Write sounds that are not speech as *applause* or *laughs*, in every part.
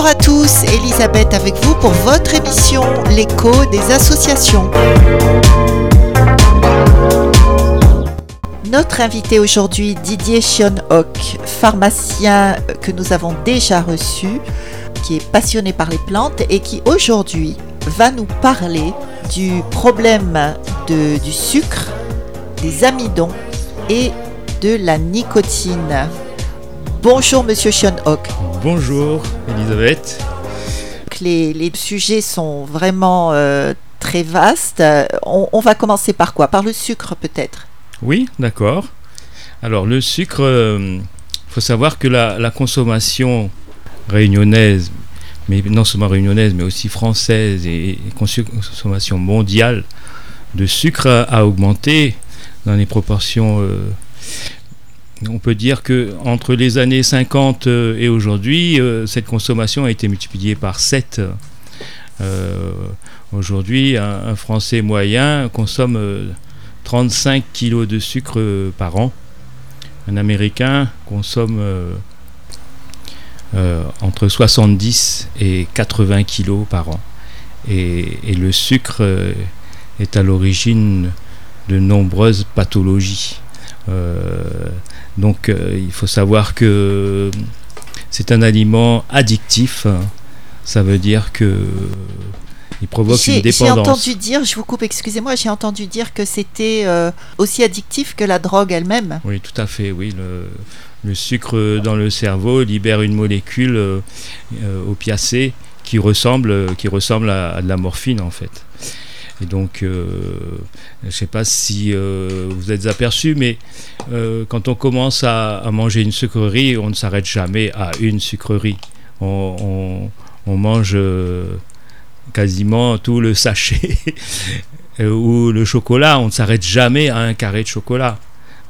Bonjour à tous, Elisabeth avec vous pour votre émission L'écho des associations. Notre invité aujourd'hui, Didier Chionhoc, pharmacien que nous avons déjà reçu, qui est passionné par les plantes et qui aujourd'hui va nous parler du problème du sucre, des amidons et de la nicotine. Bonjour Monsieur Chionhoc. Bonjour Elisabeth. Les, les sujets sont vraiment euh, très vastes. On, va commencer par quoi? Par le sucre peut-être? Oui, d'accord. Alors le sucre, il euh, faut savoir que la, consommation réunionnaise, mais non seulement réunionnaise, mais aussi française et, consommation mondiale de sucre a, augmenté dans les proportions euh, on peut dire que entre les années 50 euh, et aujourd'hui, euh, cette consommation a été multipliée par 7. Euh, aujourd'hui, un, Français moyen consomme 35 kg de sucre par an. Un Américain consomme entre 70 et 80 kg par an. Et, et le sucre est à l'origine de nombreuses pathologies. Donc euh, il faut savoir que c'est un aliment addictif. Ça veut dire que il provoque une dépendance. J'ai entendu dire, je vous coupe, excusez-moi, j'ai entendu dire que c'était euh, aussi addictif que la drogue elle-même. Oui, tout à fait. Oui, le, sucre dans le cerveau libère une molécule euh, opiacée qui ressemble, qui ressemble à, de la morphine en fait. Et donc, euh, je ne sais pas si euh, vous êtes aperçu, mais euh, quand on commence à, manger une sucrerie, on ne s'arrête jamais à une sucrerie. On, mange quasiment tout le sachet. *laughs* Ou le chocolat, on ne s'arrête jamais à un carré de chocolat.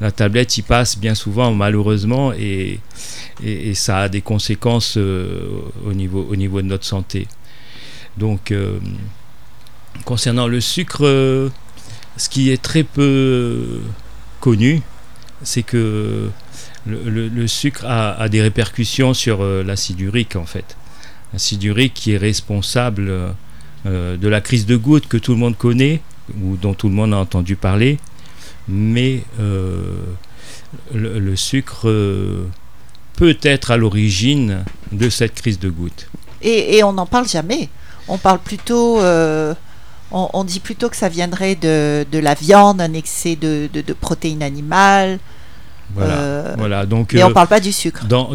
La tablette y passe bien souvent, malheureusement, et, ça a des conséquences au niveau de notre santé. Donc, concernant le sucre, euh, ce qui est très peu connu, c'est que le, sucre a, des répercussions sur euh, l'acide urique en fait. L'acide urique qui est responsable euh, de la crise de goutte que tout le monde connaît ou dont tout le monde a entendu parler, mais le, sucre peut être à l'origine de cette crise de goutte. Et, on n'en parle jamais. On parle plutôt on, dit plutôt que ça viendrait de, la viande, un excès de, protéines animales. Voilà, euh, voilà. Donc, mais on ne euh, parle pas du sucre. Dans,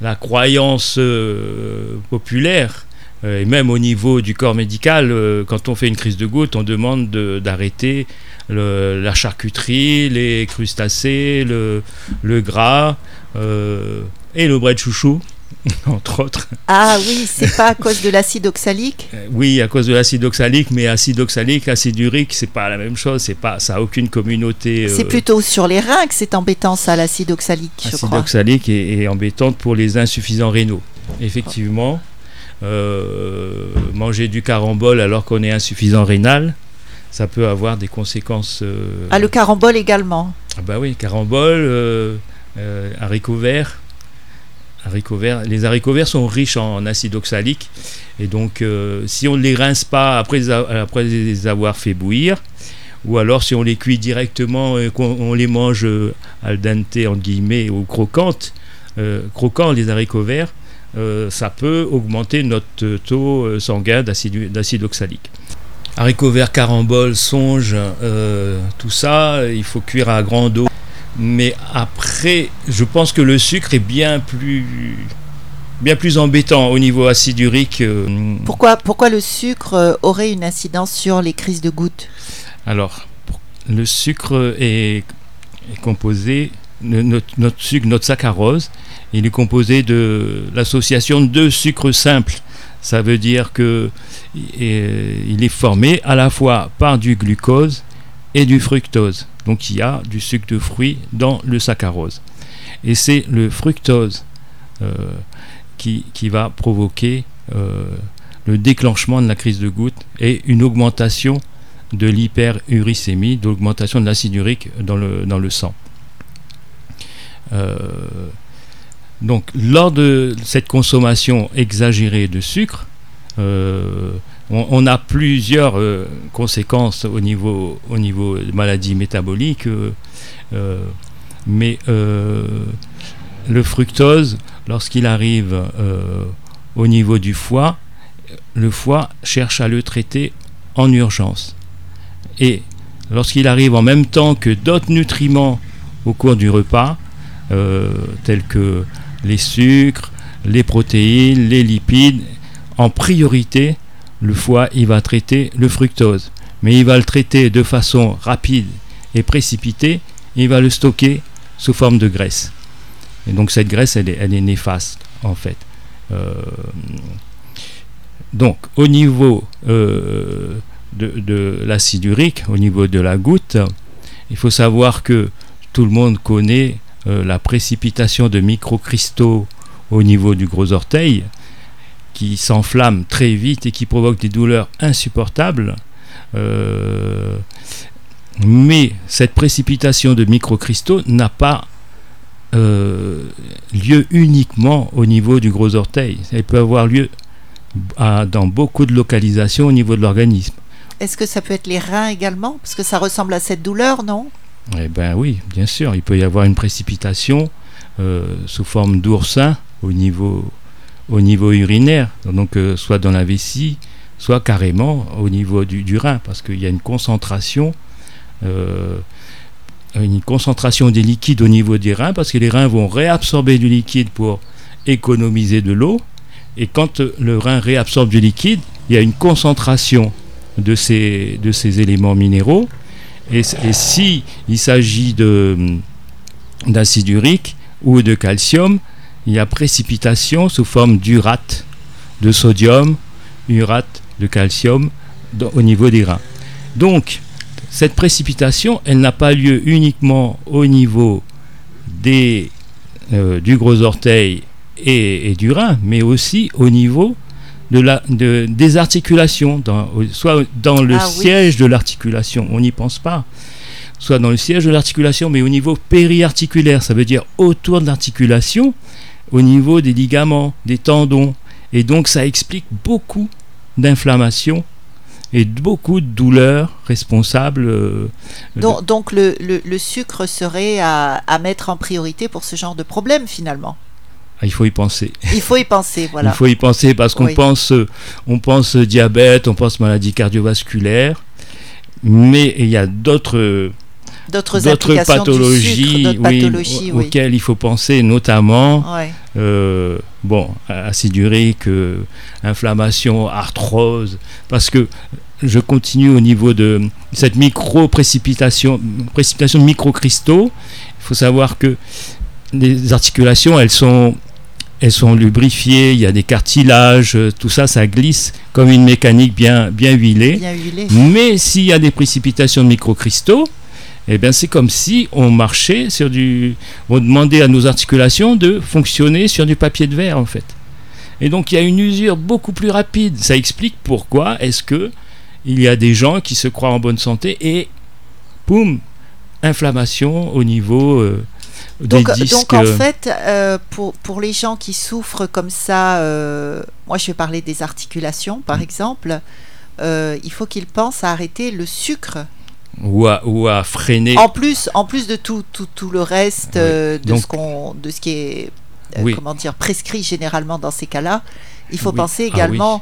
la, croyance euh, populaire, et même au niveau du corps médical, quand on fait une crise de goutte, on demande d'arrêter la charcuterie, les crustacés, le, le gras et le bras de chouchou. *laughs* entre autres. Ah oui, c'est pas à cause de l'acide oxalique? Euh, Oui, à cause de l'acide oxalique, mais acide oxalique, acide urique, c'est pas la même chose, c'est pas, ça a aucune communauté. Euh, c'est plutôt sur les reins que c'est embêtant ça, l'acide oxalique, je crois. L'acide oxalique est, est, embêtante pour les insuffisants rénaux. Effectivement, euh, manger du carambole alors qu'on est insuffisant rénal, ça peut avoir des conséquences. Ah, le carambole également? Ah bah oui, carambole, haricots verts les haricots verts sont riches en, acide oxalique. Et donc, euh, si on ne les rince pas après, les avoir fait bouillir, ou alors si on les cuit directement et qu'on les mange euh, al dente, en guillemets, ou croquantes, euh, les haricots verts, ça peut augmenter notre taux sanguin d'acide oxalique. Haricots verts, caramboles, songe, tout ça, il faut cuire à grande eau mais après, je pense que le sucre est bien plus, bien plus embêtant au niveau acide urique. Euh. Pourquoi, pourquoi le sucre euh, aurait une incidence sur les crises de gouttes? Alors, le sucre est, composé, notre, notre, sucre, notre saccharose, il est composé de l'association de deux sucres simples. Ça veut dire que il est formé à la fois par du glucose et du fructose. Donc il y a du sucre de fruits dans le saccharose. Et c'est le fructose euh, qui, va provoquer euh, le déclenchement de la crise de goutte et une augmentation de l'hyperuricémie, d'augmentation de l'acide urique dans le, dans le sang. Euh, Donc, lors de cette consommation exagérée de sucre, on, a plusieurs euh, conséquences au niveau, au de maladies métaboliques, euh, mais le fructose, lorsqu'il arrive au niveau du foie, le foie cherche à le traiter en urgence. Et lorsqu'il arrive en même temps que d'autres nutriments au cours du repas, tels que les sucres, les protéines, les lipides. En priorité, le foie, il va traiter le fructose. Mais il va le traiter de façon rapide et précipitée. il va le stocker sous forme de graisse. Et donc cette graisse, elle est, néfaste, en fait. Euh, donc, au niveau euh, de, de l'acide urique, au niveau de la goutte, il faut savoir que tout le monde connaît euh, la précipitation de microcristaux au niveau du gros orteil qui s'enflamment très vite et qui provoquent des douleurs insupportables. Euh, mais cette précipitation de microcristaux n'a pas euh, lieu uniquement au niveau du gros orteil. Elle peut avoir lieu dans beaucoup de localisations au niveau de l'organisme. Est-ce que ça peut être les reins également? Parce que ça ressemble à cette douleur, non? Eh bien oui, bien sûr, il peut y avoir une précipitation euh, sous forme d'oursin au niveau, au niveau urinaire, donc euh, soit dans la vessie, soit carrément au niveau du, rein, parce qu'il y a une concentration, euh, une concentration des liquides au niveau des reins, parce que les reins vont réabsorber du liquide pour économiser de l'eau, et quand le rein réabsorbe du liquide, il y a une concentration de ces, de ces éléments minéraux et, si il s'agit d'acide urique ou de calcium, il y a précipitation sous forme d'urate de sodium, urate de calcium au niveau des reins. Donc, cette précipitation, elle n'a pas lieu uniquement au niveau des, euh, du gros orteil et, et, du rein, mais aussi au niveau de la, de, des articulations, dans, soit dans le ah siège de l'articulation, on n'y pense pas, soit dans le siège de l'articulation, mais au niveau périarticulaire, ça veut dire autour de l'articulation, au niveau des ligaments, des tendons. Et donc ça explique beaucoup d'inflammation et beaucoup de douleurs responsables. Euh, donc, donc le, le, le, sucre serait à, à mettre en priorité pour ce genre de problème finalement ah, il faut y penser. Il faut y penser, *laughs* voilà. il faut y penser parce qu'on pense, on pense diabète, on pense maladie cardiovasculaire, mais il y a d'autres d'autres pathologies, oui, auxquelles il faut penser, notamment euh, bon, acide urique, euh, inflammation, arthrose, parce que je continue au niveau de cette micro-précipitation, précipitation de microcristaux. Il faut savoir que les articulations, elles sont elles sont lubrifiées, il y a des cartilages, tout ça, ça glisse comme une mécanique bien, bien huilée. Mais s'il y a des précipitations de microcristaux, eh bien c'est comme si on marchait sur du... On demandait à nos articulations de fonctionner sur du papier de verre en fait. Et donc il y a une usure beaucoup plus rapide. Ça explique pourquoi est-ce que il y a des gens qui se croient en bonne santé et poum, inflammation au niveau... Euh, donc, donc en fait, euh, pour, pour les gens qui souffrent comme ça, euh, moi je vais parler des articulations par mm. exemple, euh, il faut qu'ils pensent à arrêter le sucre. Ou à, ou à freiner. En plus, en plus de tout, tout, tout le reste de, ce qu'on, de ce qui est comment dire, prescrit généralement dans ces cas-là, il faut penser ah également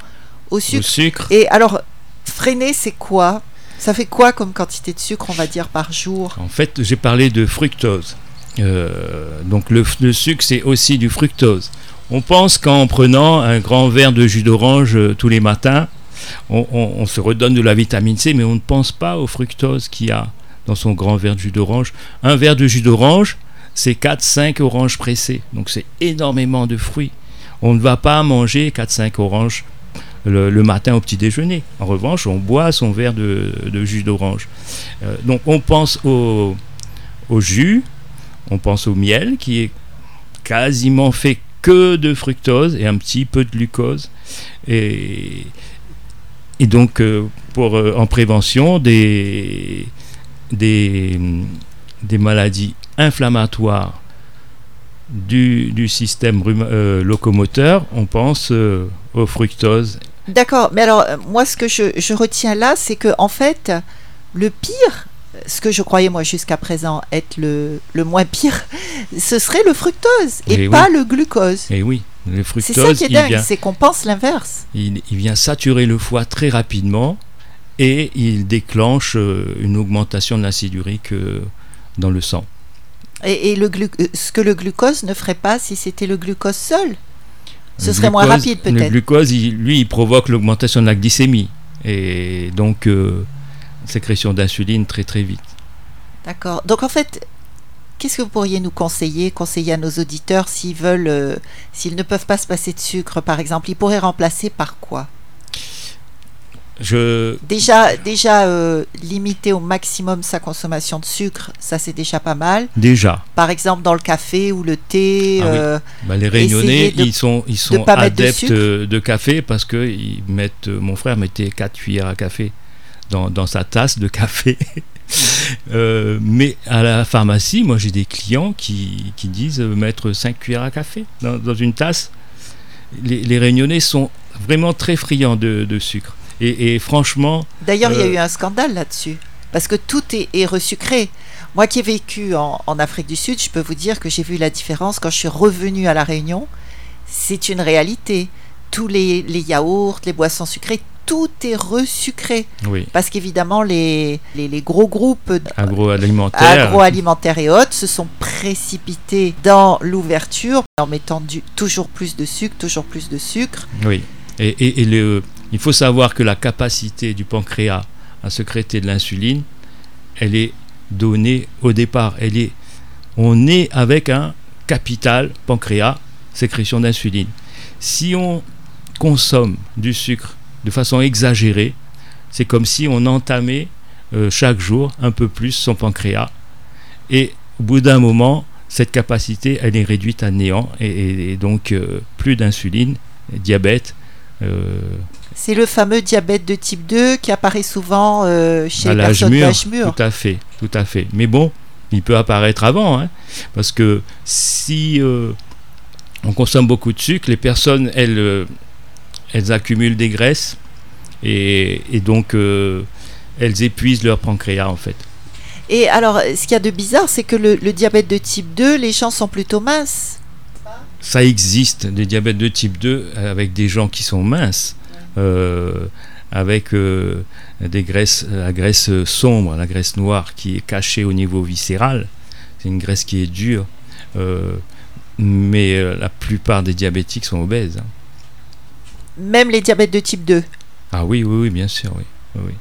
au sucre. au, sucre. Et alors, freiner, c'est quoi? Ça fait quoi comme quantité de sucre, on va dire, par jour? En fait, j'ai parlé de fructose. Euh, donc le, sucre, c'est aussi du fructose. On pense qu'en prenant un grand verre de jus d'orange euh, tous les matins, on, se redonne de la vitamine C, mais on ne pense pas au fructose qu'il y a dans son grand verre de jus d'orange. Un verre de jus d'orange, c'est 4-5 oranges pressées. Donc c'est énormément de fruits. On ne va pas manger 4-5 oranges le, matin au petit déjeuner. En revanche, on boit son verre de, jus d'orange. Euh, donc on pense au, au jus, on pense au miel qui est quasiment fait que de fructose et un petit peu de glucose. Et, et donc, euh, pour, euh, en prévention des, des, des maladies inflammatoires du, du système euh, locomoteur, on pense euh, au fructose. D'accord, mais alors euh, moi ce que je, je retiens là, c'est que en fait, le pire, ce que je croyais moi jusqu'à présent être le, le moins pire, *laughs* ce serait le fructose et, Eh oui. pas le glucose. Et oui, le C'est ça qui est dingue, vient, c'est qu'on pense l'inverse. il, il vient saturer le foie très rapidement et il déclenche euh, une augmentation de l'acide urique euh, dans le sang. Et, et le glu- euh, ce que le glucose ne ferait pas si c'était le glucose seul? Ce Le serait moins glucose- rapide Le peut-être. glucose, il- lui, il provoque l'augmentation de la glycémie et donc euh, sécrétion d'insuline très très vite. D'accord. Donc en fait, qu'est-ce que vous pourriez nous conseiller, conseiller à nos auditeurs s'ils veulent, euh, s'ils ne peuvent pas se passer de sucre par exemple, ils pourraient remplacer par quoi? Je, Déjà, déjà euh, limiter au maximum sa consommation de sucre, ça c'est déjà pas mal. déjà, Par exemple dans le café ou le thé. Ah oui. euh, bah, les Réunionnais, de- ils sont, ils sont de adeptes de, café parce que ils mettent, mon frère mettait 4 cuillères à café dans, dans sa tasse de café. *laughs* Euh, mais à la pharmacie, moi j'ai des clients qui, qui disent euh, mettre 5 cuillères à café dans, dans une tasse. Les, les Réunionnais sont vraiment très friands de, de sucre. Et, et franchement, D'ailleurs, il y a Euh, eu un scandale là-dessus. Parce que tout est, est resucré. Moi qui ai vécu en, en Afrique du Sud, je peux vous dire que j'ai vu la différence quand je suis revenue à La Réunion. C'est une réalité. Tous les, les yaourts, les boissons sucrées, tout est resucré. oui, Parce qu'évidemment, les, les, les gros groupes agroalimentaire. agroalimentaires et autres se sont précipités dans l'ouverture en mettant du, toujours plus de sucre, toujours plus de sucre. Oui. Et, et- et le, il faut savoir que la capacité du pancréas à sécréter de l'insuline, elle est donnée au départ. Elle est, on est avec un capital pancréas, sécrétion d'insuline. Si on consomme du sucre de façon exagérée, c'est comme si on entamait euh, chaque jour un peu plus son pancréas. Et au bout d'un moment, cette capacité, elle est réduite à néant. Et, et- et donc, euh, plus d'insuline, diabète. euh, C'est le fameux diabète de type 2 qui apparaît souvent chez les personnes d'âge mûr. Tout à fait, tout à fait. Mais bon, il peut apparaître avant, hein, parce que si on consomme beaucoup de sucre, les personnes, elles, elles accumulent des graisses et, et donc euh, elles épuisent leur pancréas en fait. Et alors, ce qu'il y a de bizarre, c'est que le, le diabète de type 2, les gens sont plutôt minces. Ça existe des diabètes de type 2 avec des gens qui sont minces, euh, avec euh, des graisses, la graisse sombre, la graisse noire qui est cachée au niveau viscéral. C'est une graisse qui est dure, euh, mais euh, la plupart des diabétiques sont obèses. hein. Même les diabètes de type 2. Ah oui, oui, oui, bien sûr, oui. oui.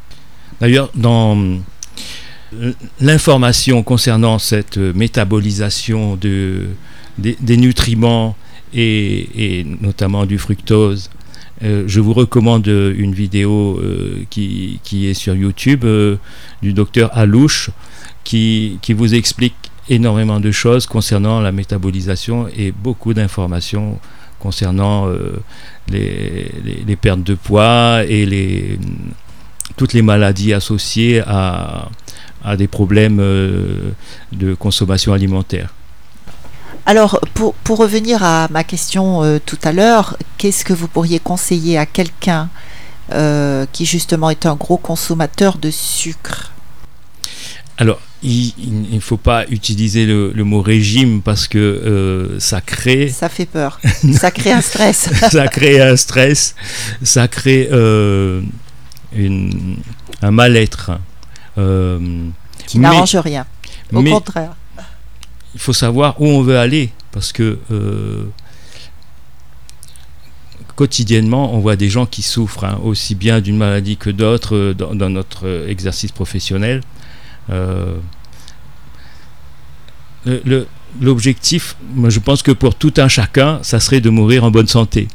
D'ailleurs, dans euh, l'information concernant cette euh, métabolisation de, des, nutriments et, notamment du fructose, euh, je vous recommande une vidéo qui, qui est sur YouTube du docteur Alouche qui, qui vous explique énormément de choses concernant la métabolisation et beaucoup d'informations concernant euh, les, les- les pertes de poids et les, toutes les maladies associées à, à des problèmes euh, de consommation alimentaire. Alors, pour, pour revenir à ma question euh, tout à l'heure, qu'est-ce que vous pourriez conseiller à quelqu'un euh, qui justement est un gros consommateur de sucre? Alors, il ne faut pas utiliser le, le mot régime parce que euh, ça crée Ça fait peur. *laughs* Ça crée un stress. *laughs* ça crée un stress, ça crée euh, une- un mal-être. Euh, qui n'arrange rien. Au mais contraire. il faut savoir où on veut aller parce que euh, quotidiennement on voit des gens qui souffrent hein, aussi bien d'une maladie que d'autres euh, dans, dans notre exercice professionnel. Euh, L'objectif, je pense que pour tout un chacun, ça serait de mourir en bonne santé.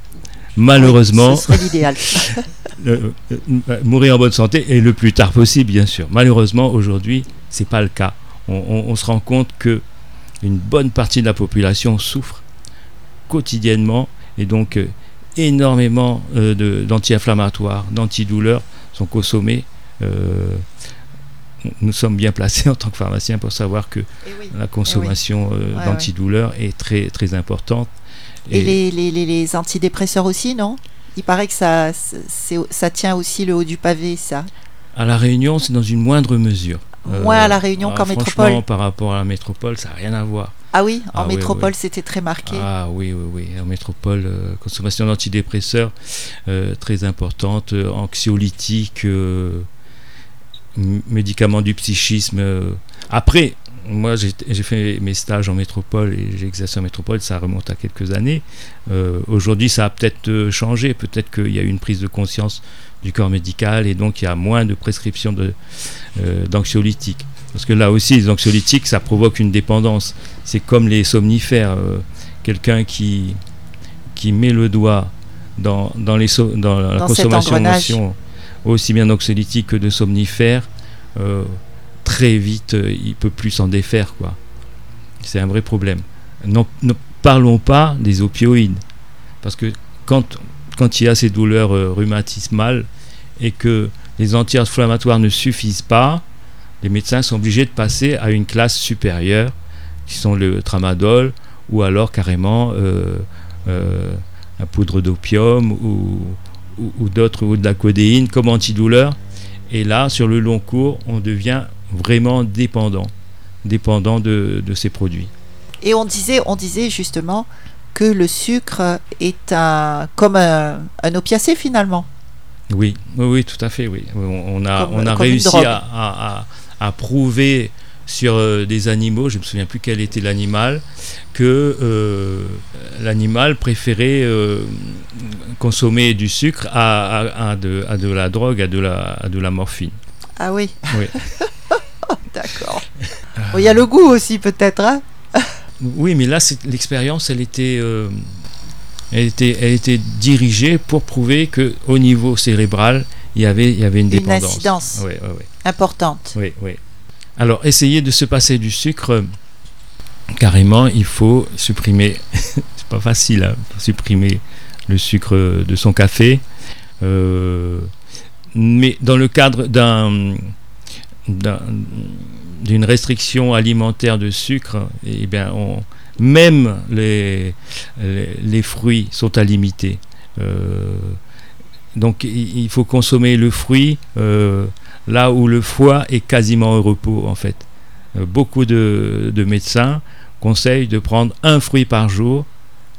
Malheureusement, Ce serait l'idéal. *laughs* euh, euh, mourir en bonne santé et le plus tard possible, bien sûr. Malheureusement, aujourd'hui, c'est pas le cas. On, on- on se rend compte que une bonne partie de la population souffre quotidiennement et donc euh, énormément euh, d'anti-inflammatoires, d'antidouleurs sont consommés euh, nous sommes bien placés en tant que pharmaciens pour savoir que Eh oui. la consommation euh, Ouais, d'antidouleurs est très, très importante. Et, les, les, les, les antidépresseurs aussi, non? Il paraît que ça, ça tient aussi le haut du pavé, ça. à La Réunion, c'est dans une moindre mesure. Moins à La Réunion ah, qu'en métropole. par rapport à la métropole, ça n'a rien à voir. Ah oui, en Ah oui, métropole, oui. c'était très marqué. Ah oui, oui, oui. En métropole, euh, consommation d'antidépresseurs euh, très importante, euh, anxiolytiques, euh, médicaments du psychisme. euh. Après, moi j'ai fait mes stages en métropole et j'ai exercé en métropole, ça remonte à quelques années. Euh, Aujourd'hui, ça a peut-être euh, changé, peut-être qu'il y a eu une prise de conscience du corps médical et donc il y a moins de prescriptions de, euh, d'anxiolytiques. Parce que là aussi, les anxiolytiques, ça provoque une dépendance. C'est comme les somnifères. euh, Quelqu'un qui, qui met le doigt dans, dans, les so- dans la Dans consommation aussi bien d'anxiolytiques que de somnifères, euh, très vite, euh, il peut plus s'en défaire. quoi. C'est un vrai problème. Ne parlons pas des opioïdes. Parce que quand, il y a ces douleurs euh, rhumatismales et que les anti-inflammatoires ne suffisent pas, les médecins sont obligés de passer à une classe supérieure, qui sont le tramadol, ou alors carrément euh, la poudre d'opium, ou, ou, ou d'autres, ou de la codéine comme antidouleur. Et là, sur le long cours, on devient vraiment dépendant, dépendant de, de ces produits. Et on disait, on disait justement que le sucre est un, comme un, un opiacé finalement. Oui, oui, oui, tout à fait, oui. On, a, Comme- on a réussi drogue. à, à- à- à prouver sur euh, des animaux, je ne me souviens plus quel était l'animal, que euh, l'animal préférait euh, consommer du sucre à, à- à de, à de la drogue, à de la, à de la morphine. Ah oui. Oui. *laughs* D'accord. Bon, Il y a le goût aussi peut-être. Hein *laughs* Oui, mais là, l'expérience, elle était, elle était, elle était dirigée pour prouver que au niveau cérébral, il y avait, il y avait une Une dépendance. incidence. Oui, oui, oui. Importante. Oui, oui. Alors, essayer de se passer du sucre, carrément, il faut supprimer. *laughs* c'est pas facile, hein, supprimer le sucre de son café. Euh, mais dans le cadre d'un d'un- d'une restriction alimentaire de sucre, eh bien, même les, les, fruits sont à limiter. Euh, donc, il il faut consommer le fruit euh, là où le foie est quasiment au repos, en fait. Euh, beaucoup de, de médecins conseillent de prendre un fruit par jour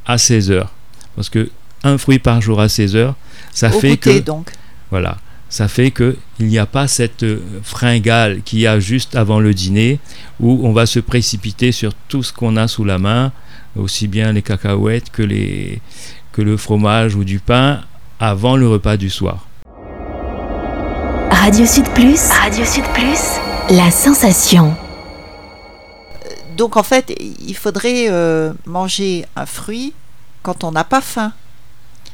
à 16 heures. Parce que un fruit par jour à 16 heures, ça Au fait goûter que donc. voilà, ça fait que il n'y a pas cette euh, fringale qu'il y a juste avant le dîner où on va se précipiter sur tout ce qu'on a sous la main, aussi bien les cacahuètes que les que le fromage ou du pain avant le repas du soir. Radio Sud Plus. Radio Sud Plus. La sensation. Donc en fait, il faudrait euh, manger un fruit quand on n'a pas faim.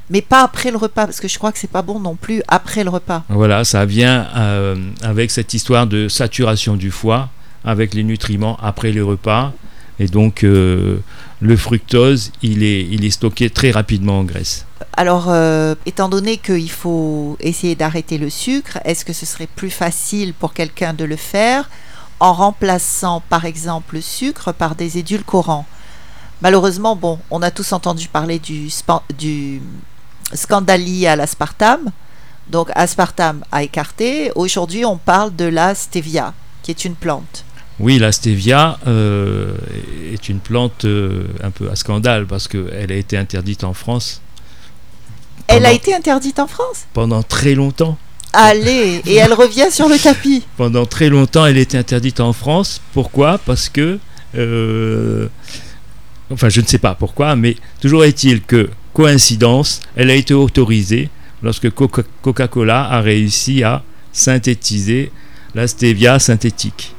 Mais pas après le repas, parce que je crois que c'est pas bon non plus après le repas. Voilà, ça vient euh, avec cette histoire de saturation du foie avec les nutriments après le repas. Et donc, euh, le fructose, il est, il est stocké très rapidement en graisse. Alors, euh, étant donné qu'il faut essayer d'arrêter le sucre, est-ce que ce serait plus facile pour quelqu'un de le faire en remplaçant par exemple le sucre par des édulcorants? Malheureusement, bon, on a tous entendu parler du, du scandale lié à l'aspartame. Donc, aspartame à écarter. Aujourd'hui, on parle de la stevia, qui est une plante. Oui, la stevia euh, est une plante euh, un peu à scandale parce qu'elle a été interdite en France Elle a été interdite en France pendant très longtemps. Allez, et elle revient sur le tapis. *laughs* Pendant très longtemps, elle était interdite en France. Pourquoi? Parce que, euh, enfin, je ne sais pas pourquoi, mais toujours est-il que, coïncidence, elle a été autorisée lorsque Coca- Coca-Cola a réussi à synthétiser la stevia synthétique.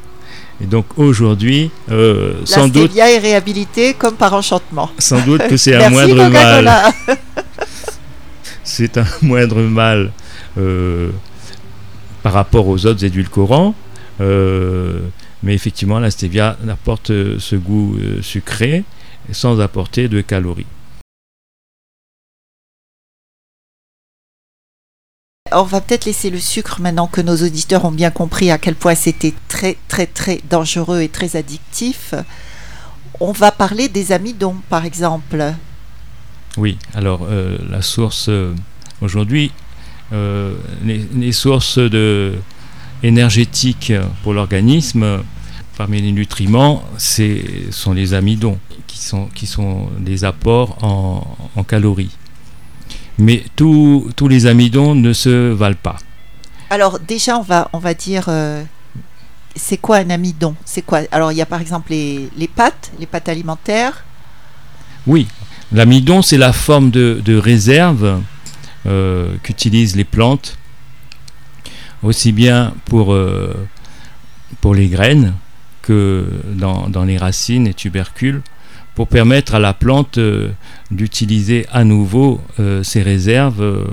Et donc aujourd'hui, euh, La sans doute, stevia est réhabilitée comme par enchantement. sans doute que c'est un *laughs* moindre mal. *laughs* C'est un *laughs* moindre mal euh, par rapport aux autres édulcorants. euh, mais effectivement, la stevia apporte euh, ce goût sucré sans apporter de calories. On va peut-être laisser le sucre maintenant que nos auditeurs ont bien compris à quel point c'était très très très dangereux et très addictif. On va parler des amidons par exemple. Oui, alors euh, la source euh, aujourd'hui, euh, les, sources de, énergétiques pour l'organisme, parmi les nutriments, c'est sont les amidons qui sont, qui sont des apports en calories. Mais tous les amidons ne se valent pas. Alors déjà, on va, on va dire, euh, c'est quoi un amidon? C'est quoi? Alors il y a par exemple les, pâtes, les pâtes alimentaires. Oui, l'amidon c'est la forme de, réserve euh, qu'utilisent les plantes, aussi bien pour, euh, pour les graines que dans, dans les racines et tubercules pour permettre à la plante euh, d'utiliser à nouveau ses réserves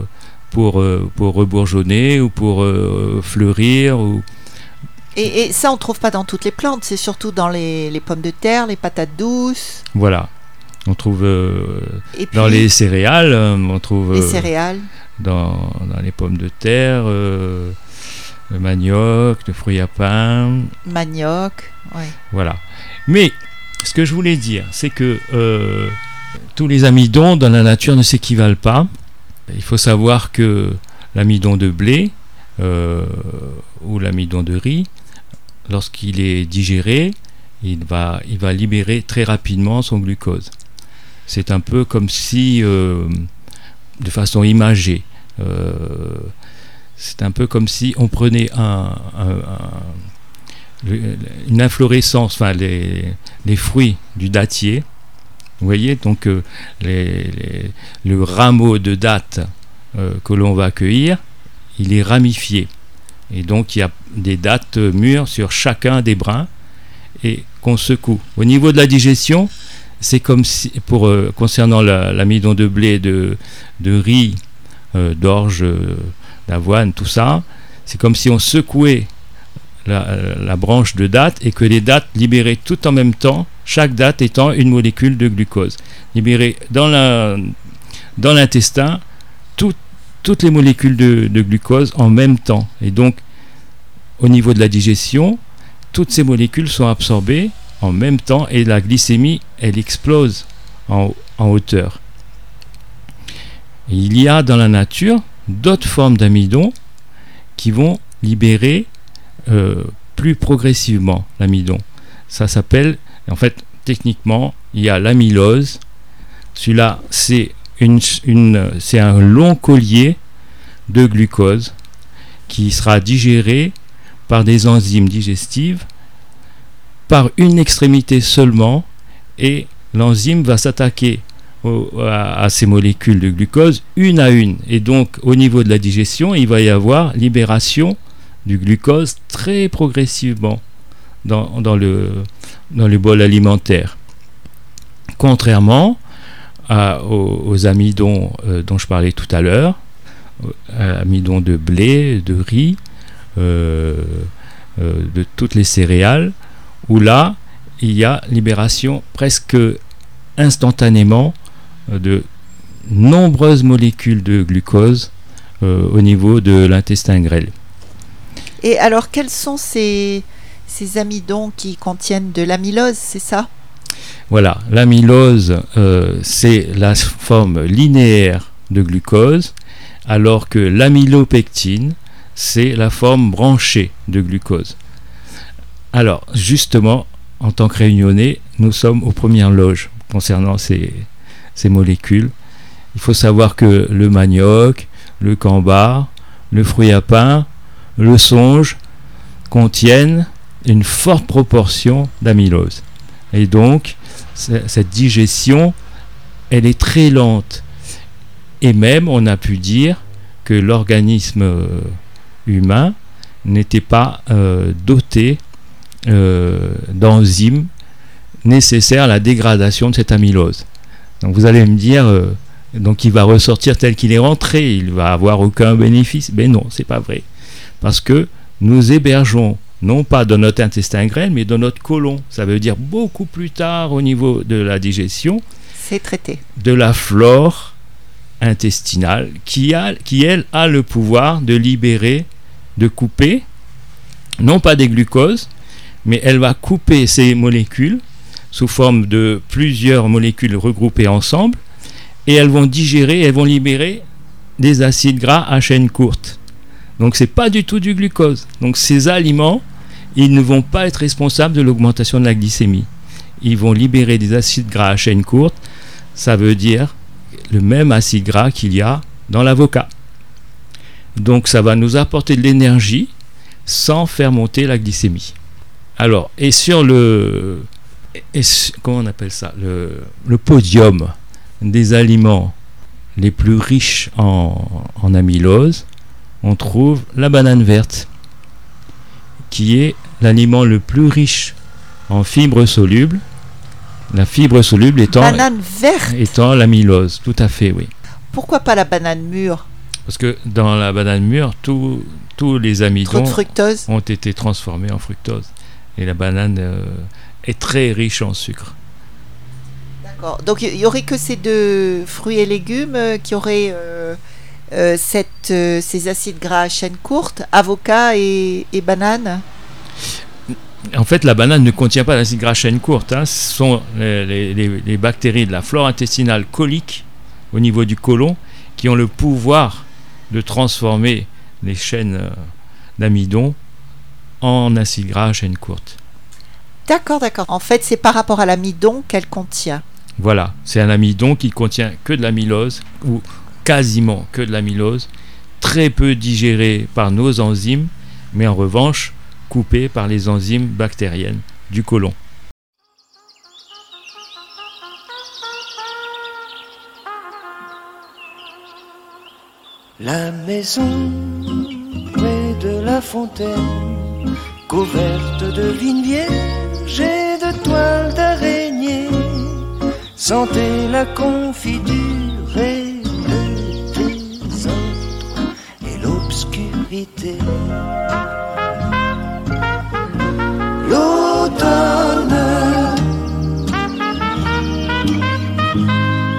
pour, pour rebourgeonner ou pour fleurir. Ou... Et, ça, on ne trouve pas dans toutes les plantes, c'est surtout dans les, les, pommes de terre, les patates douces. Voilà. On trouve dans les céréales, on trouve les céréales. Dans, dans, les pommes de terre, le manioc, le fruit à pain. Manioc, oui. Voilà. Mais ce que je voulais dire, c'est que euh, tous les amidons dans la nature ne s'équivalent pas. Il faut savoir que l'amidon de blé euh, ou l'amidon de riz, lorsqu'il est digéré, il va, il va libérer très rapidement son glucose. C'est un peu comme si, euh, de façon imagée, c'est un peu comme si on prenait un une inflorescence, enfin les, fruits du dattier. Vous voyez, donc euh, le rameau de date euh, que l'on va cueillir, il est ramifié. Et donc il y a des dates mûres sur chacun des brins et qu'on secoue. Au niveau de la digestion, c'est comme si, pour euh, concernant l'amidon de blé, de, de riz, d'orge, d'avoine, tout ça, c'est comme si on secouait la, branche de date et que les dates libéraient tout en même temps, chaque date étant une molécule de glucose. Libérer dans l'intestin toutes les molécules de, de, glucose en même temps. Et donc, au niveau de la digestion, toutes ces molécules sont absorbées en même temps et la glycémie, elle explose en, hauteur. il y a dans la nature d'autres formes d'amidon qui vont libérer euh, plus progressivement l'amidon. Ça s'appelle, en fait, techniquement, il y a l'amylose. Celui-là, c'est une, c'est un long collier de glucose qui sera digéré par des enzymes digestives par une extrémité seulement et l'enzyme va s'attaquer à, ces molécules de glucose une à une. Et donc au niveau de la digestion, il va y avoir libération du glucose très progressivement dans, le bol alimentaire. Contrairement aux, amidons euh, dont je parlais tout à l'heure, euh, amidons de blé, de riz, euh, de toutes les céréales, où là, il y a libération presque instantanément de nombreuses molécules de glucose au niveau de l'intestin grêle. Et alors, quels sont ces, ces amidons qui contiennent de l'amylose, c'est ça? Voilà, l'amylose, euh, c'est la forme linéaire de glucose, alors que l'amylopectine, c'est la forme branchée de glucose. Alors, justement, en tant que réunionnais, nous sommes aux premières loges concernant ces, molécules. Il faut savoir que le manioc, le cambar, le fruit à pain, le songe contiennent une forte proportion d'amylose. Et donc, cette digestion, elle est très lente. Et même, on a pu dire que l'organisme euh, humain n'était pas euh, doté d'enzymes nécessaires à la dégradation de cette amylose. Donc vous allez me dire, donc il va ressortir tel qu'il est rentré, il va avoir aucun bénéfice. Mais non, c'est pas vrai parce que nous hébergeons non pas dans notre intestin grêle, mais dans notre côlon. Ça veut dire beaucoup plus tard au niveau de la digestion. C'est traité. De la flore intestinale qui, a, qui, elle, a le pouvoir de libérer, de couper, non pas des glucoses, mais elle va couper ces molécules sous forme de plusieurs molécules regroupées ensemble, et elles vont digérer, elles vont libérer des acides gras à chaîne courte. Donc c'est pas du tout du glucose. Donc ces aliments, ils ne vont pas être responsables de l'augmentation de la glycémie. Ils vont libérer des acides gras à chaîne courte. Ça veut dire le même acide gras qu'il y a dans l'avocat. Donc ça va nous apporter de l'énergie sans faire monter la glycémie. Alors, et sur le, comment on appelle ça, le, le, podium des aliments les plus riches en, en amylose, on trouve la banane verte, qui est l'aliment le plus riche en fibres solubles. La fibre soluble étant, banane verte. étant l'amylose, tout à fait, oui. Pourquoi pas la banane mûre? Parce que dans la banane mûre, tous les amidons ont été transformés en fructose. Et la banane euh, est très riche en sucre. D'accord. Donc il y aurait que ces deux fruits et légumes euh, qui auraient euh, cette, ces acides gras à chaîne courte, avocat et, et banane? En fait, la banane ne contient pas d'acide gras à chaîne courte. Hein. Ce sont les, les, les, bactéries de la flore intestinale colique au niveau du côlon qui ont le pouvoir de transformer les chaînes d'amidon en acide gras à chaîne courte. D'accord, d'accord. En fait, c'est par rapport à l'amidon qu'elle contient. Voilà, c'est un amidon qui contient que de l'amylose, ou quasiment que de l'amylose, très peu digéré par nos enzymes, mais en revanche coupé par les enzymes bactériennes du côlon. La maison près de la fontaine, couverte de vignes vierges et de toiles d'araignée, sentait la confiture et le désordre et l'obscurité. L'automne,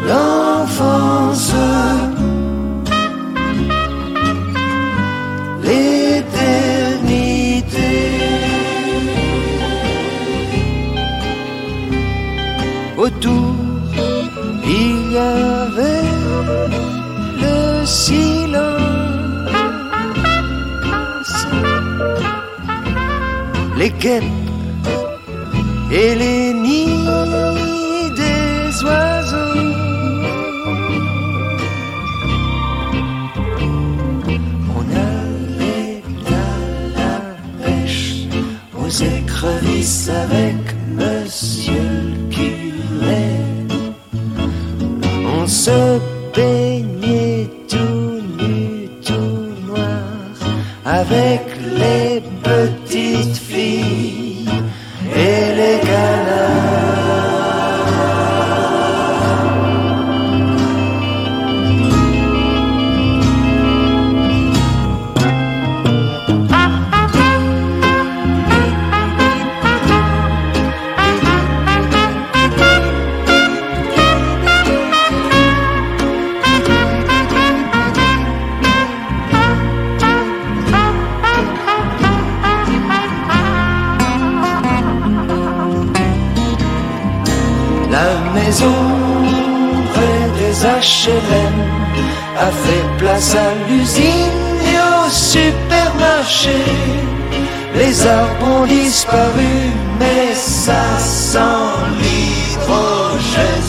l'enfance. Autour, il y avait le silence les guêpes et les nids des oiseaux. On allait à la pêche aux écrevisses avec se baignait tout nu, tout noir avec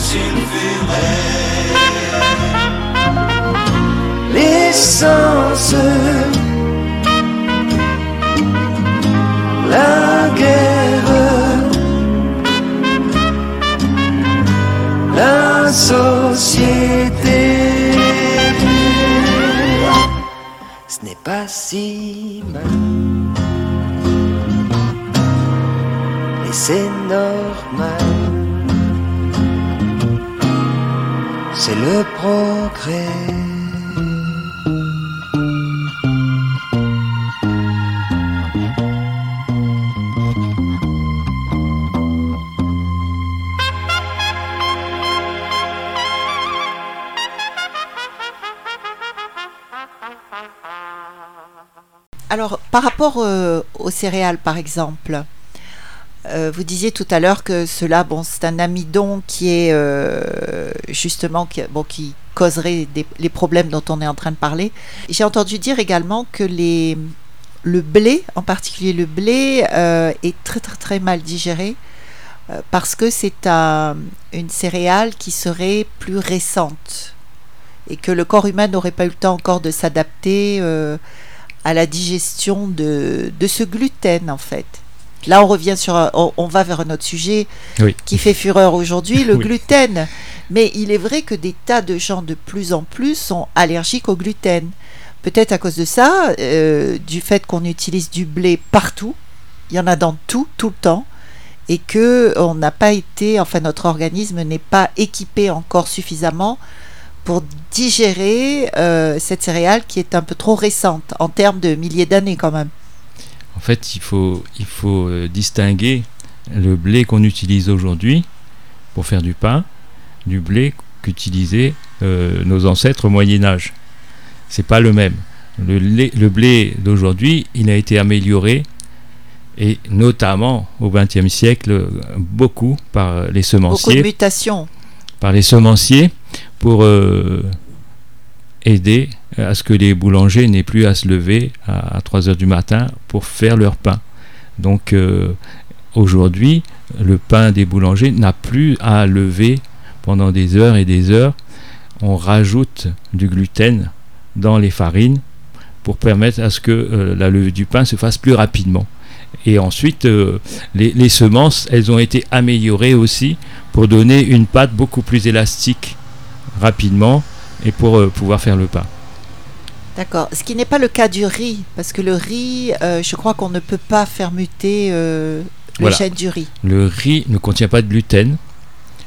sulfuré. L'essence, le progrès. Alors, par rapport euh, aux céréales, par exemple, euh, vous disiez tout à l'heure que cela, bon, c'est un amidon qui est euh, justement qui, bon, qui causerait les problèmes dont on est en train de parler. J'ai entendu dire également que les, le blé, en particulier le blé, euh, est très très très mal digéré parce que c'est un- une céréale qui serait plus récente et que le corps humain n'aurait pas eu le temps encore de s'adapter à la digestion de, de ce gluten en fait. Là, on revient sur, un- on, on va vers un autre sujet Oui. qui fait fureur aujourd'hui, le *laughs* Oui. gluten. Mais il est vrai que des tas de gens de plus en plus sont allergiques au gluten. Peut-être à cause de ça, euh, du fait qu'on utilise du blé partout, il y en a dans tout, tout le temps, et que on n'a pas été, enfin notre organisme n'est pas équipé encore suffisamment pour digérer euh, cette céréale qui est un peu trop récente en termes de milliers d'années quand même. En fait, il faut, il faut euh, distinguer le blé qu'on utilise aujourd'hui pour faire du pain du blé qu'utilisaient euh, nos ancêtres au Moyen Âge. C'est pas le même. Le, lait- le blé d'aujourd'hui, il a été amélioré et notamment au XXe siècle beaucoup par les Beaucoup de semenciers, mutations. par les semenciers pour euh, aider à ce que les boulangers n'aient plus à se lever à, 3 heures du matin pour faire leur pain. Donc euh, aujourd'hui, le pain des boulangers n'a plus à lever pendant des heures et des heures. On rajoute du gluten dans les farines pour permettre à ce que euh, la levée du pain se fasse plus rapidement. Et ensuite, euh, les, semences, elles ont été améliorées aussi pour donner une pâte beaucoup plus élastique rapidement et pour pouvoir faire le pain. D'accord. Ce qui n'est pas le cas du riz, parce que le riz, euh, je crois qu'on ne peut pas faire muter euh, le Voilà. du riz. Le riz ne contient pas de gluten,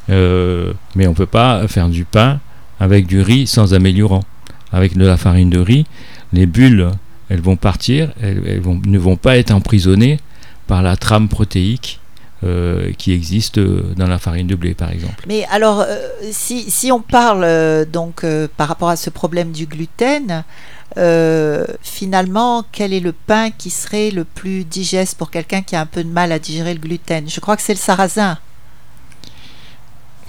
euh, mais on ne peut pas faire du pain avec du riz sans améliorant. Avec de la farine de riz, les bulles, elles vont partir, elles, elles vont- ne vont pas être emprisonnées par la trame protéique euh, qui existe euh, dans la farine de blé, par exemple. Mais alors, euh, si, si on parle donc par rapport à ce problème du gluten, euh, finalement, quel est le pain qui serait le plus digeste pour quelqu'un qui a un peu de mal à digérer le gluten? Je crois que c'est le sarrasin.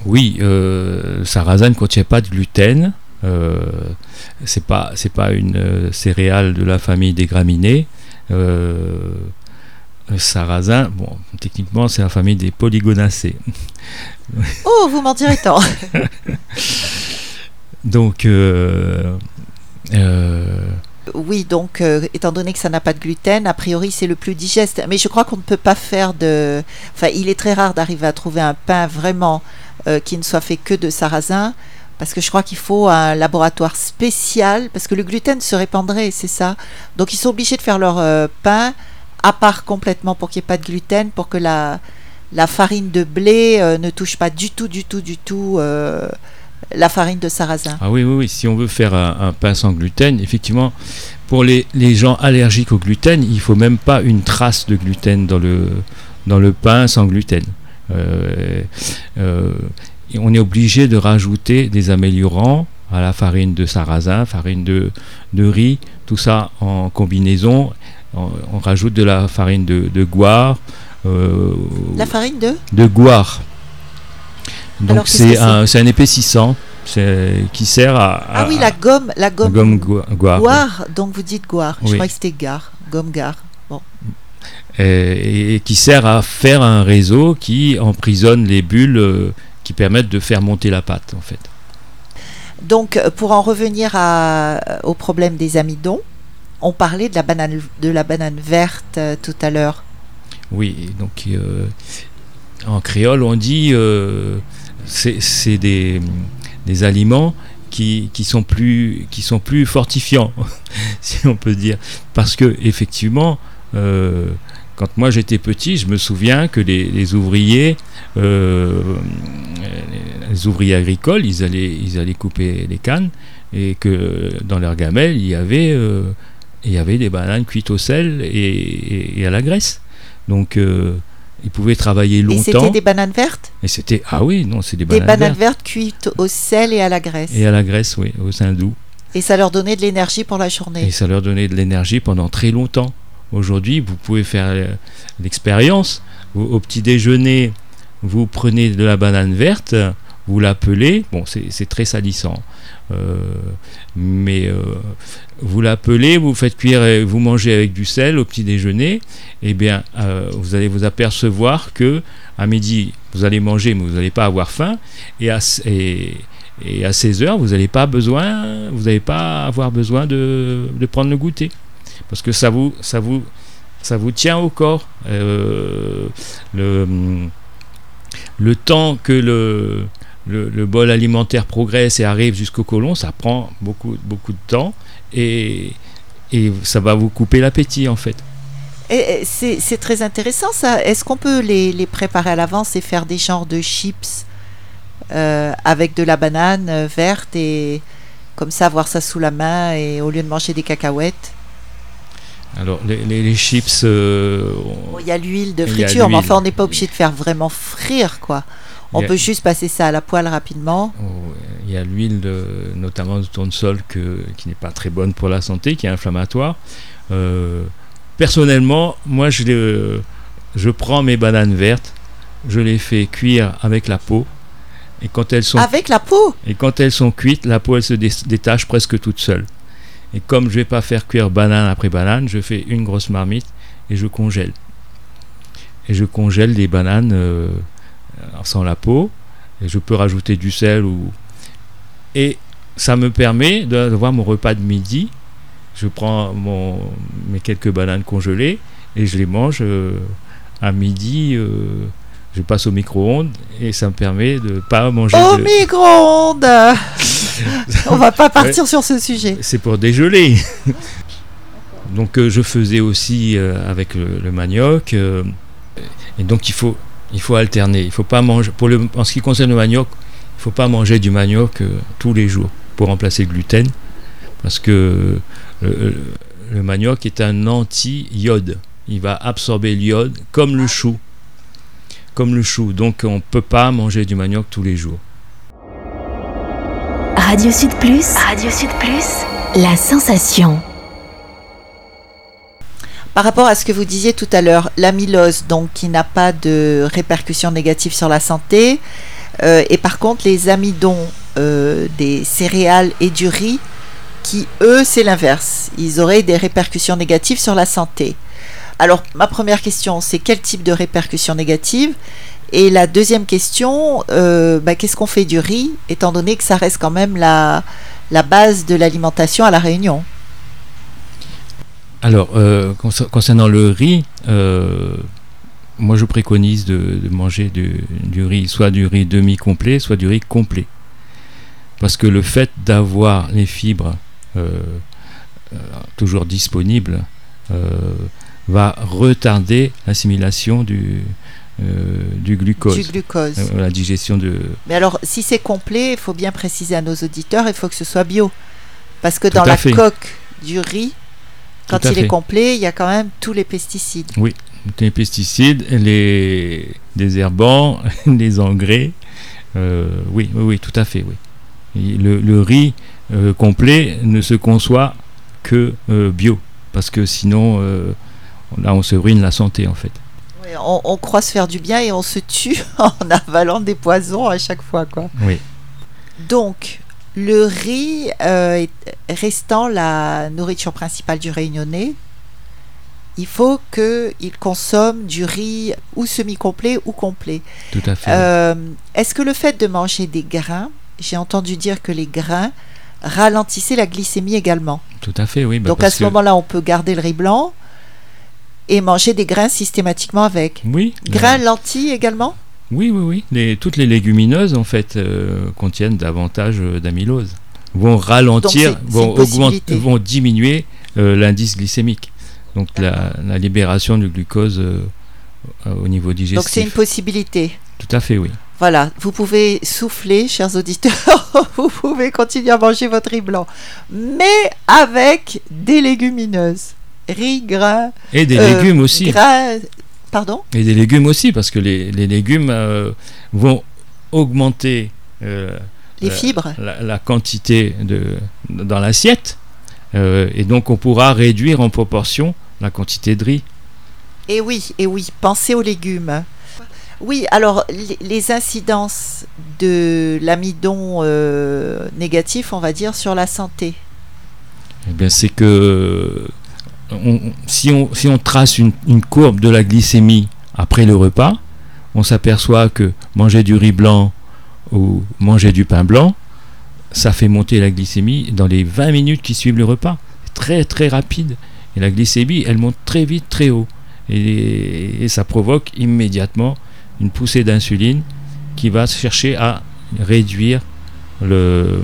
Oui, euh, le sarrasin ne contient pas de gluten. Euh, c'est pas c'est pas une céréale de la famille des graminées. Euh, sarrasin, bon, techniquement, c'est la famille des polygonacées. *laughs* Oh, vous m'en direz tant. *laughs* Donc, euh, euh, Oui, donc, euh, étant donné que ça n'a pas de gluten, a priori, c'est le plus digeste. Mais je crois qu'on ne peut pas faire de... Enfin, il est très rare d'arriver à trouver un pain vraiment qui ne soit fait que de sarrasin, parce que je crois qu'il faut un laboratoire spécial, parce que le gluten se répandrait, c'est ça. Donc, ils sont obligés de faire leur euh, pain à part complètement pour qu'il n'y ait pas de gluten, pour que la, la farine de blé euh, ne touche pas du tout, du tout, du tout euh, la farine de sarrasin. ah oui, oui, oui, si on veut faire un, pain sans gluten, effectivement, pour les, les gens allergiques au gluten, il faut même pas une trace de gluten dans le, dans le pain sans gluten. Euh, on est obligé de rajouter des améliorants à la farine de sarrasin, farine de, de riz, tout ça en combinaison. On, on rajoute de la farine de, de goire, euh, La farine de de goire. Donc c'est un, un épaississant qui sert à, à- Ah oui, la gomme, la gomme, gomme goi- goire. Donc vous dites goire. Je Oui. croyais que c'était gare, gomme gare. Et, et qui sert à faire un réseau qui emprisonne les bulles euh, qui permettent de faire monter la pâte en fait. Donc, euh, pour en revenir à- au problème des amidons, on parlait de la banane, de la banane verte euh, tout à l'heure. Oui, donc euh, en créole on dit euh, c'est des, des aliments qui, qui sont plus qui sont plus fortifiants, *laughs* si on peut dire, parce que effectivement, euh, quand moi j'étais petit, je me souviens que les, ouvriers, les ouvriers agricoles, ils allaient ils allaient couper les cannes et que dans leur gamelle il y avait il y avait des bananes cuites au sel et, et- et à la graisse. Donc euh, ils pouvaient travailler Et c'était longtemps. des bananes vertes? Et c'était ah oui non c'est des Des bananes, bananes vertes. vertes cuites au sel et à la graisse. et à la graisse oui au sein doux Et ça leur donnait de l'énergie pour la et journée. ça leur donnait de l'énergie pendant très longtemps aujourd'hui, vous pouvez faire euh, l'expérience. Au, au petit déjeuner, vous prenez de la banane verte, vous l'appelez. Bon, c'est très salissant. Euh, mais euh, vous l'appelez, vous faites cuire vous mangez avec du sel au petit déjeuner, eh bien, euh, vous allez vous apercevoir que à midi, vous allez manger, mais vous n'allez pas avoir faim, et à, et, à 16 heures, vous n'allez pas besoin, vous pas avoir besoin de, de prendre le goûter, parce que ça vous, ça vous, ça vous tient au corps. Le, le temps que le, le, le bol alimentaire progresse et arrive jusqu'au côlon, ça prend beaucoup, beaucoup de temps et, et ça va vous couper l'appétit en fait. C'est très intéressant ça. Est-ce qu'on peut les, les préparer à l'avance et faire des genres de chips euh, avec de la banane euh, verte et comme ça avoir ça sous la main et au lieu de manger des cacahuètes? Alors les, les- les chips, euh, Bon, Il y a l'huile de friture, mais enfin on n'est pas obligé de faire vraiment frire quoi. On a- peut juste passer ça à la poêle rapidement. oh, il y a l'huile de- notamment de tournesol que, qui n'est pas très bonne pour la santé, qui est inflammatoire. Euh, personnellement, moi je, les- je prends mes bananes vertes, je les fais cuire avec la peau. Et quand elles sont Avec la peau? Et quand elles sont cuites, la peau elle se dé- détache presque toute seule. Et comme je vais pas faire cuire banane après banane, je fais une grosse marmite et je congèle. Et je congèle des bananes euh, sans la peau. Et je peux rajouter du sel ou et ça me permet d'avoir mon repas de midi. Je prends mon, mes quelques bananes congelées et je les mange euh, à midi. euh, je passe au micro-ondes et ça me permet de pas manger. au de- micro-ondes *laughs* On va pas partir sur ce sujet. c'est pour dégeler. *laughs* donc euh, je faisais aussi euh, avec le, le manioc. euh, et donc il faut, il faut alterner. Il faut pas manger. En ce qui concerne le manioc, il faut pas manger du manioc euh, tous les jours pour remplacer le gluten, parce que euh, le manioc est un anti-iode. Il va absorber l'iode comme le chou, comme le chou. Donc on peut pas manger du manioc tous les jours. Radio Sud Plus. Radio Sud Plus. La sensation. Par rapport à ce que vous disiez tout à l'heure, l'amylose, donc qui n'a pas de répercussions négatives sur la santé, euh, et par contre les amidons euh, des céréales et du riz, qui eux c'est l'inverse, ils auraient des répercussions négatives sur la santé. Alors ma première question, c'est quel type de répercussions négatives? Et la deuxième question, euh, bah, qu'est-ce qu'on fait du riz, étant donné que ça reste quand même la, la base de l'alimentation à la Réunion? Alors, euh, concer- concernant le riz, euh, moi je préconise de, de manger du, du riz, soit du riz demi-complet, soit du riz complet. Parce que le fait d'avoir les fibres euh, toujours disponibles va retarder l'assimilation du, euh, du glucose, Du glucose. Euh, la digestion de... Mais alors, si c'est complet, il faut bien préciser à nos auditeurs, il faut que ce soit bio. Parce que Tout dans la fait. coque du riz, quand il est complet, il y a quand même tous les pesticides. les pesticides, les désherbants, *laughs* les engrais. Euh, oui, oui, oui, tout à fait, oui. Le, le riz euh, complet ne se conçoit que euh, bio, parce que sinon, là, on se ruine la santé, en fait. On, on croit se faire du bien et on se tue *laughs* en avalant des poisons à chaque fois. Quoi. Oui. Donc, le riz euh, est- restant la nourriture principale du réunionnais, il faut qu'il consomme du riz ou semi-complet ou complet. Tout à fait. Euh, Est-ce que le fait de manger des grains, j'ai entendu dire que les grains ralentissaient la glycémie également. tout à fait, oui. bah, Donc à ce que- moment-là, on peut garder le riz blanc et manger des grains systématiquement avec. Oui. Grains, lentilles également? Oui, oui, oui. Les- toutes les légumineuses, en fait, euh, contiennent davantage euh, d'amylose. Vont ralentir, vont, augmenter, vont diminuer euh, l'indice glycémique. Donc la, la libération du glucose euh, au niveau digestif. Donc c'est une possibilité. Tout à fait, oui. Voilà, vous pouvez souffler, chers auditeurs, *laughs* vous pouvez continuer à manger votre riz blanc, mais avec des légumineuses. Riz, grains, Et des légumes aussi. grains... Pardon Et des légumes aussi, parce que les, les légumes euh, vont augmenter euh, Les fibres la, la quantité de, dans l'assiette. Euh, et donc on pourra réduire en proportion la quantité de riz. Et oui, et oui, pensez aux légumes. Oui, alors les, incidences de l'amidon négatif, on va dire, sur la santé. Eh bien, c'est que on- si, on, si on trace une, une courbe de la glycémie après le repas, on s'aperçoit que manger du riz blanc ou manger du pain blanc, ça fait monter la glycémie dans les 20 minutes qui suivent le repas. C'est très très rapide. Et la glycémie, elle monte très vite, très haut. Et, et ça provoque immédiatement une poussée d'insuline qui va chercher à réduire le,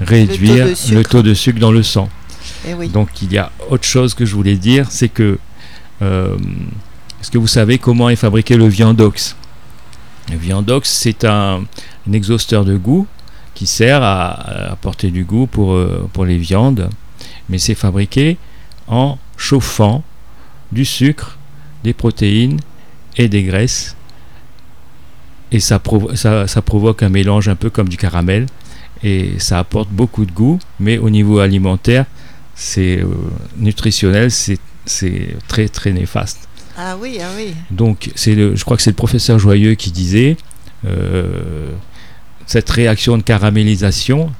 réduire taux de sucre dans le sang. Eh. Donc il y a autre chose que je voulais dire, c'est que euh, est-ce que vous savez comment est fabriqué le viandox? Le viandox, c'est un, exhausteur de goût qui sert à, apporter du goût pour, euh, pour les viandes, mais c'est fabriqué en chauffant du sucre, des protéines et des graisses. Et ça provoque un mélange un peu comme du caramel. Et ça apporte beaucoup de goût, mais au niveau alimentaire, c'est euh, nutritionnel, c'est très très néfaste. Ah oui, ah oui. Donc c'est le, je crois que c'est le professeur Joyeux qui disait euh, cette réaction de caramélisation,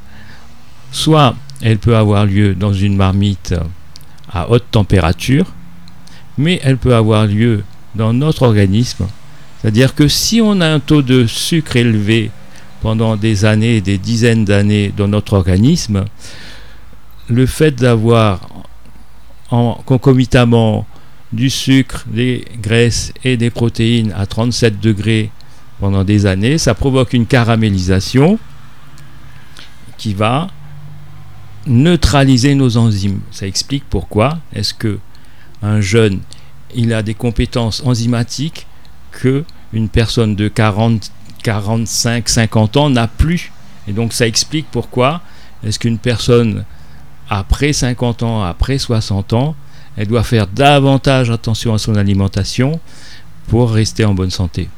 soit elle peut avoir lieu dans une marmite à haute température, mais elle peut avoir lieu dans notre organisme. C'est-à-dire que si on a un taux de sucre élevé pendant des années, des dizaines d'années dans notre organisme, le fait d'avoir en concomitamment du sucre, des graisses et des protéines à 37 degrés pendant des années, ça provoque une caramélisation qui va neutraliser nos enzymes. Ça explique pourquoi est-ce que un jeune il a des compétences enzymatiques que une personne de 40, 45, 50 ans n'a plus? Et donc ça explique pourquoi est-ce qu'une personne après 50 ans, après 60 ans, elle doit faire davantage attention à son alimentation pour rester en bonne santé.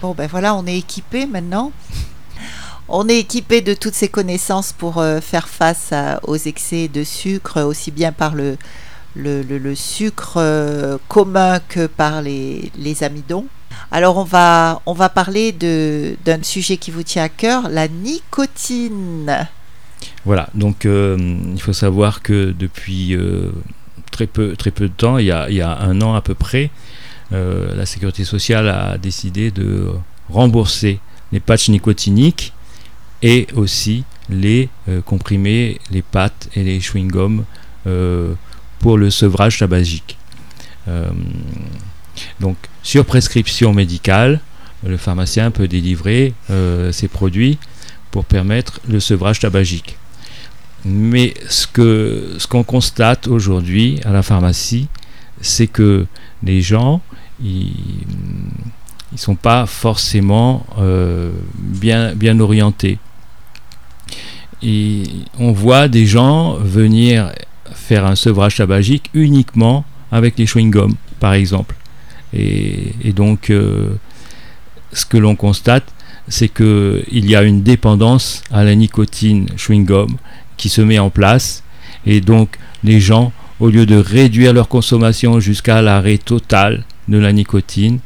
Bon, ben voilà, on est équipé maintenant. On est équipé de toutes ces connaissances pour euh, faire face aux excès de sucre, aussi bien par le, sucre euh, commun que par les, les amidons. Alors, on va, on va parler d'un sujet qui vous tient à cœur, la nicotine. Voilà, donc euh, il faut savoir que depuis euh, très, peu, très peu de temps, il y a, un an à peu près, euh, la sécurité sociale a décidé de rembourser les patchs nicotiniques et aussi les comprimés, les pâtes et les chewing-gums pour le sevrage tabagique. Donc, sur prescription médicale, le pharmacien peut délivrer ces produits pour permettre le sevrage tabagique. Mais ce que ce qu'on constate aujourd'hui à la pharmacie, c'est que les gens, ils ils sont pas forcément euh, bien bien orientés. Et on voit des gens venir faire un sevrage tabagique uniquement avec les chewing-gums, par exemple. Et, et donc, euh, ce que l'on constate, c'est qu'il y a une dépendance à la nicotine chewing-gum qui se met en place. Et donc, les gens, au lieu de réduire leur consommation jusqu'à l'arrêt total de la nicotine,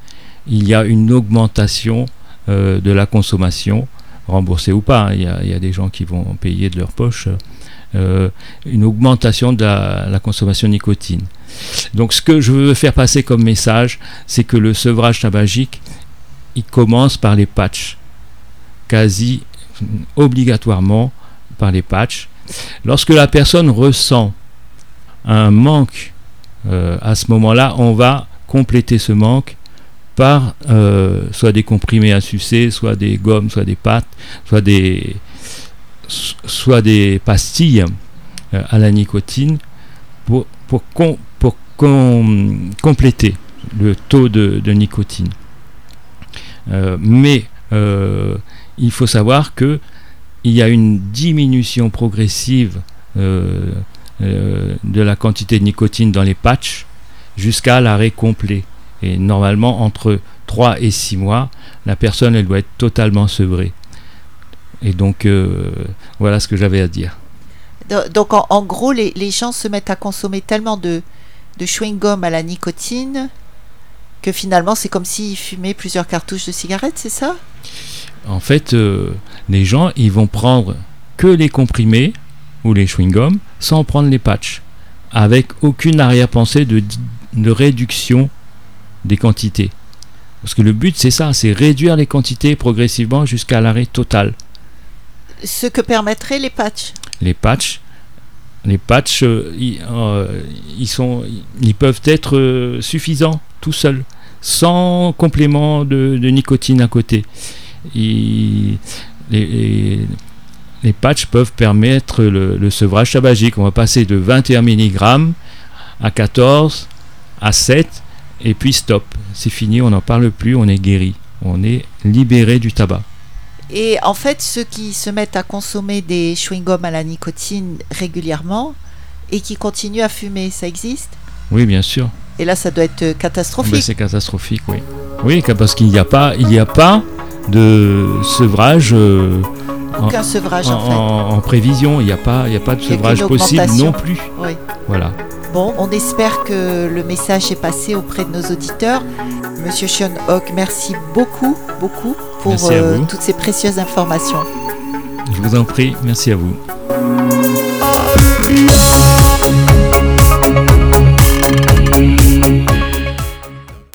il y a une augmentation euh, de la consommation, remboursée ou pas. Il y, a, il y a des gens qui vont payer de leur poche. euh, une augmentation de la, la consommation de nicotine. Donc ce que je veux faire passer comme message, c'est que le sevrage tabagique, il commence par les patchs, quasi obligatoirement par les patchs. Lorsque la personne ressent un manque euh, à ce moment-là, on va compléter ce manque par euh, soit des comprimés à sucer, soit des gommes, soit des pâtes, soit des, pastilles euh, à la nicotine pour, pour, com- pour com- compléter le taux de, de nicotine. Mais il faut savoir que il y a une diminution progressive euh, euh, de la quantité de nicotine dans les patchs jusqu'à l'arrêt complet. Et normalement, entre 3 et 6 mois, la personne elle doit être totalement sevrée. Et donc, euh, voilà ce que j'avais à dire. Do- Donc, en, gros, les, les gens se mettent à consommer tellement de, de chewing-gum à la nicotine que finalement c'est comme s'ils fumaient plusieurs cartouches de cigarettes, c'est ça? En fait, euh, les gens, ils vont prendre que les comprimés ou les chewing-gums sans prendre les patchs, avec aucune arrière-pensée de, de réduction des quantités. Parce que le but, c'est ça, c'est réduire les quantités progressivement jusqu'à l'arrêt total. Ce que permettraient les patchs? Les patchs, les patchs, euh, ils, euh, ils sont, ils peuvent être euh, suffisants tout seuls, sans complément de, de nicotine à côté. Les, les- les patchs peuvent permettre le, le sevrage tabagique. On va passer de 21 mg à 14, à 7, et puis stop. C'est fini, on n'en parle plus, on est guéri. On est libéré du tabac. Et en fait, ceux qui se mettent à consommer des chewing-gums à la nicotine régulièrement et qui continuent à fumer, ça existe? Oui, bien sûr. Et là, ça doit être euh, Ben, catastrophique. c'est catastrophique, oui. Oui, parce qu'il n'y a pas, il n'y a pas de sevrage euh, en, Aucun sevrage, en- en fait. en- prévision. Il n'y a pas, il n'y a pas de sevrage possible non plus. Oui. Voilà. Bon, on espère que le message est passé auprès de nos auditeurs. Monsieur Sean Hawk, merci beaucoup, beaucoup pour euh, toutes ces précieuses informations. Je vous en prie. Merci à vous.